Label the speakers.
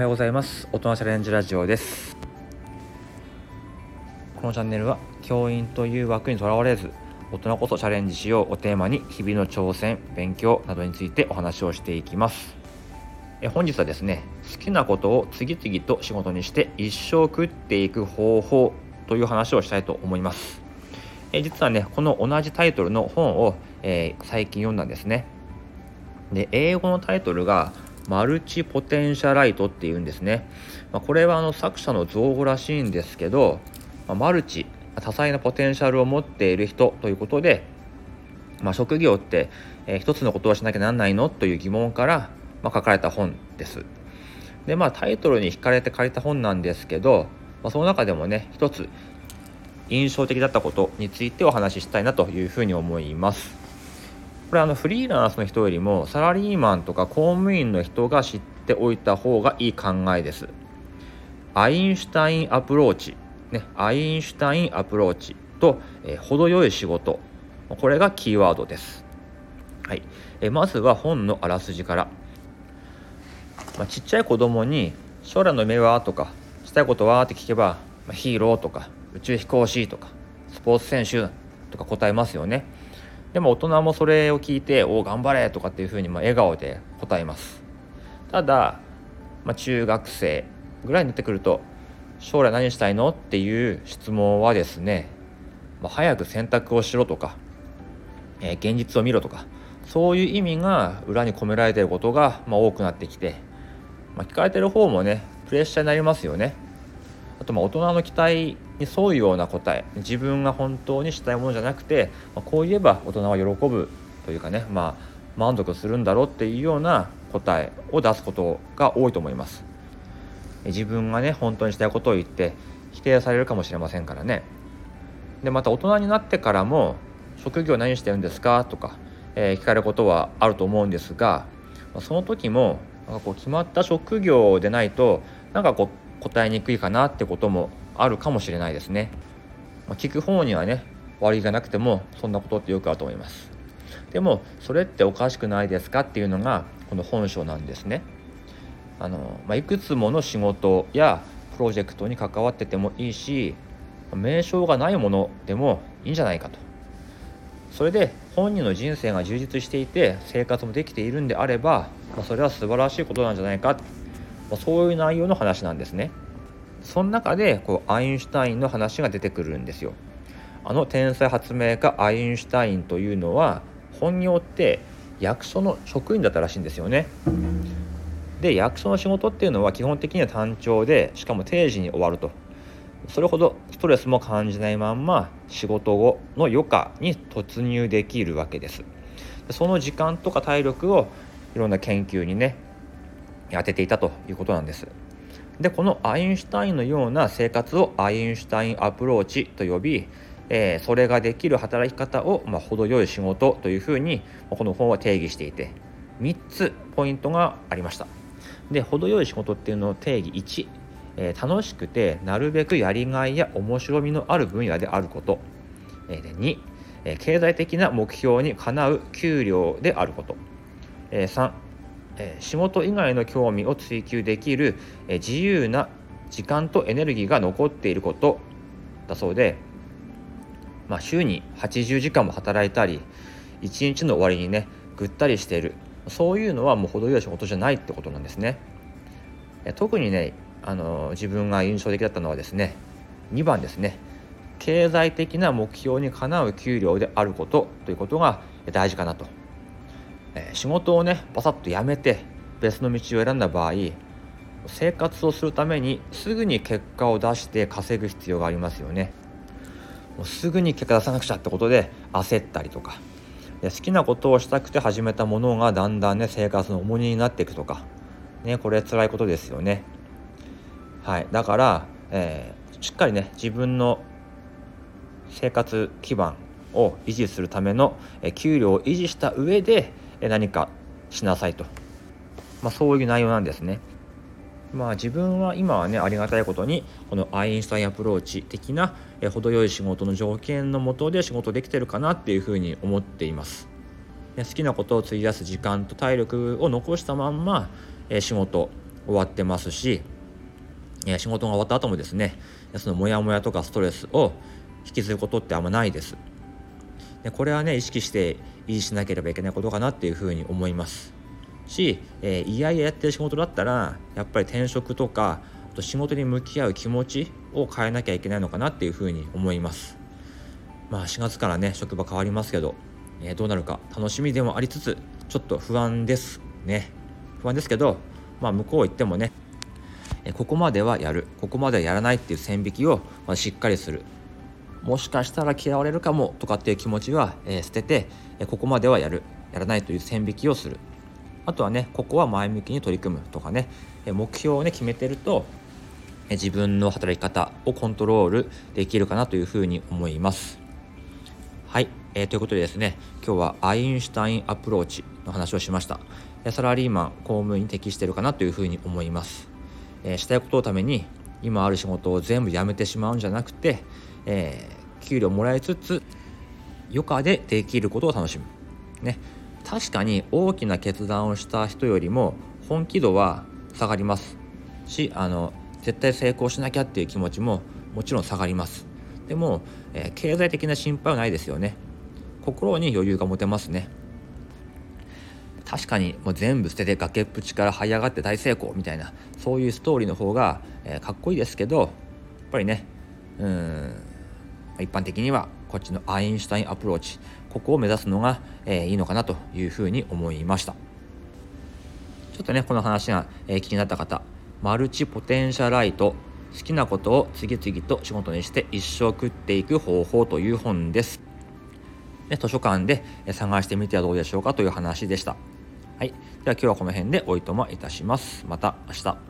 Speaker 1: はようございます。大人チャレンジラジオです。このチャンネルは教員という枠にとらわれず大人こそチャレンジしようをテーマに日々の挑戦勉強などについてお話をしていきます。え本日はですね好きなことを次々と仕事にして一生食っていく方法という話をしたいと思います。え実はねこの同じタイトルの本を、えー、最近読んだんですね。で英語のタイトルがマルチポテンシャライトっていうんですね、まあ、これはあの作者の造語らしいんですけど、まあ、マルチ多彩なポテンシャルを持っている人ということで、まあ、職業って、えー、一つのことをしなきゃなんないのという疑問から、まあ、書かれた本です。でまあタイトルに惹かれて書いた本なんですけど、まあ、その中でもね一つ印象的だったことについてお話ししたいなというふうに思います。これあのフリーランスの人よりもサラリーマンとか公務員の人が知っておいた方がいい考えです。アインシュタインアプローチ、ね、アインシュタインアプローチと、えー、程よい仕事。これがキーワードです。はい、えまずは本のあらすじから、まあ、ちっちゃい子供に将来の夢はとかしたいことはって聞けば、まあ、ヒーローとか宇宙飛行士とかスポーツ選手とか答えますよね。でも大人もそれを聞いて「おお頑張れ!」とかっていうふうにま笑顔で答えますただ、まあ、中学生ぐらいになってくると「将来何したいの?」っていう質問はですね、まあ、早く選択をしろとか、えー、現実を見ろとかそういう意味が裏に込められていることが、まあ、多くなってきて、まあ、聞かれてる方もねプレッシャーになりますよねあとまあ大人の期待に沿うような答え自分が本当にしたいものじゃなくて、ま、こう言えば大人は喜ぶというかね、まあ、満足するんだろうっていうような答えを出すことが多いと思います。自分がね本当にしたいことを言って否定されるかもしれませんからね。でまた大人になってからも職業何してるんですか？とか、えー、聞かれることはあると思うんですがその時もなんかこう決まった職業でないとなんかこう答えにくいかなってこともあるかもしれないですね。まあ、聞く方にはね悪いがなくてもそんなことってよくあると思います。でもそれっておかしくないですかっていうのがこの本書なんですね。あのまあ、いくつもの仕事やプロジェクトに関わっててもいいし名称がないものでもいいんじゃないかとそれで本人の人生が充実していて生活もできているんであれば、まあ、それは素晴らしいことなんじゃないかまそういう内容の話なんですね。その中でこうアインシュタインの話が出てくるんですよ。あの天才発明家アインシュタインというのは本業って役所の職員だったらしいんですよね。で役所の仕事っていうのは基本的には単調でしかも定時に終わるとそれほどストレスも感じないまんま仕事後の余暇に突入できるわけですその時間とか体力をいろんな研究にね当てていたということなんです。でこのアインシュタインのような生活をアインシュタインアプローチと呼び、えー、それができる働き方を、まあ、程よい仕事というふうにこの本は定義していて3つポイントがありました。で程よい仕事っていうのを定義1、えー、楽しくてなるべくやりがいや面白みのある分野であること、えー、で2、え、経済的な目標にかなう給料であること、え、3え仕事以外の興味を追求できる、え自由な時間とエネルギーが残っていることだそうで、まあ、週に80時間も働いたり1日の終わりにねぐったりしている。そういうのはもう程よい仕事じゃないってことなんですね。特にねあの自分が印象的だったのはですね2番ですね。経済的な目標にかなう給料であることということが大事かなと。え仕事をねバサッと辞めて別の道を選んだ場合生活をするためにすぐに結果を出して稼ぐ必要がありますよね。もうすぐに結果出さなくちゃってことで焦ったりとか。で好きなことをしたくて始めたものがだんだんね生活の重荷になっていくとか。ねこれ辛いことですよね。はい。だから、えー、しっかりね自分の生活基盤を維持するための給料を維持した上で何かしなさいと、まあ、そういう内容なんですね。まあ自分は今はねありがたいことにこのアインシュタインアプローチ的なえ程よい仕事の条件のもとで仕事できてるかなっていうふうに思っています。好きなことを費やす時間と体力を残したまんまえ仕事終わってますし、え仕事が終わった後もですねそのモヤモヤとかストレスを引きずることってあんまないですでこれはね意識して維持しなければいけないことかなっていうふうに思います。し、えー、いやいややってる仕事だったらやっぱり転職とかあと仕事に向き合う気持ちを変えなきゃいけないのかなっていうふうに思います。まあ4月からね職場変わりますけど、えー、どうなるか楽しみでもありつつちょっと不安ですね。不安ですけどまあ向こう行ってもねここまではやるここまではやらないっていう線引きをしっかりする。もしかしたら嫌われるかもとかっていう気持ちは、え捨てて、えここまではやるやらないという線引きをする。あとはねここは前向きに取り組むとかね、え目標をね決めてると、え自分の働き方をコントロールできるかなというふうに思います。はい、えー、ということでですね今日はアインシュタインアプローチの話をしました。サラリーマン公務員に適してるかなというふうに思います、えー、したいことのために今ある仕事を全部やめてしまうんじゃなくて、えー、給料もらいつつ余暇でできることを楽しむ。ね、確かに大きな決断をした人よりも本気度は下がります。しあの絶対成功しなきゃっていう気持ちももちろん下がります。でも、えー、経済的な心配はないですよね。心に余裕が持てますね。確かにもう全部捨てて崖っぷちから這い上がって大成功みたいなそういうストーリーの方が、えー、かっこいいですけどやっぱりねうん一般的にはこっちのアインシュタインアプローチここを目指すのが、えー、いいのかなというふうに思いましたちょっとねこの話が、えー、気になった方マルチポテンシャライト好きなことを次々と仕事にして一生食っていく方法という本です。で図書館で探してみてはどうでしょうかという話でした。はい。では今日はこの辺でおいとまいたします。また明日。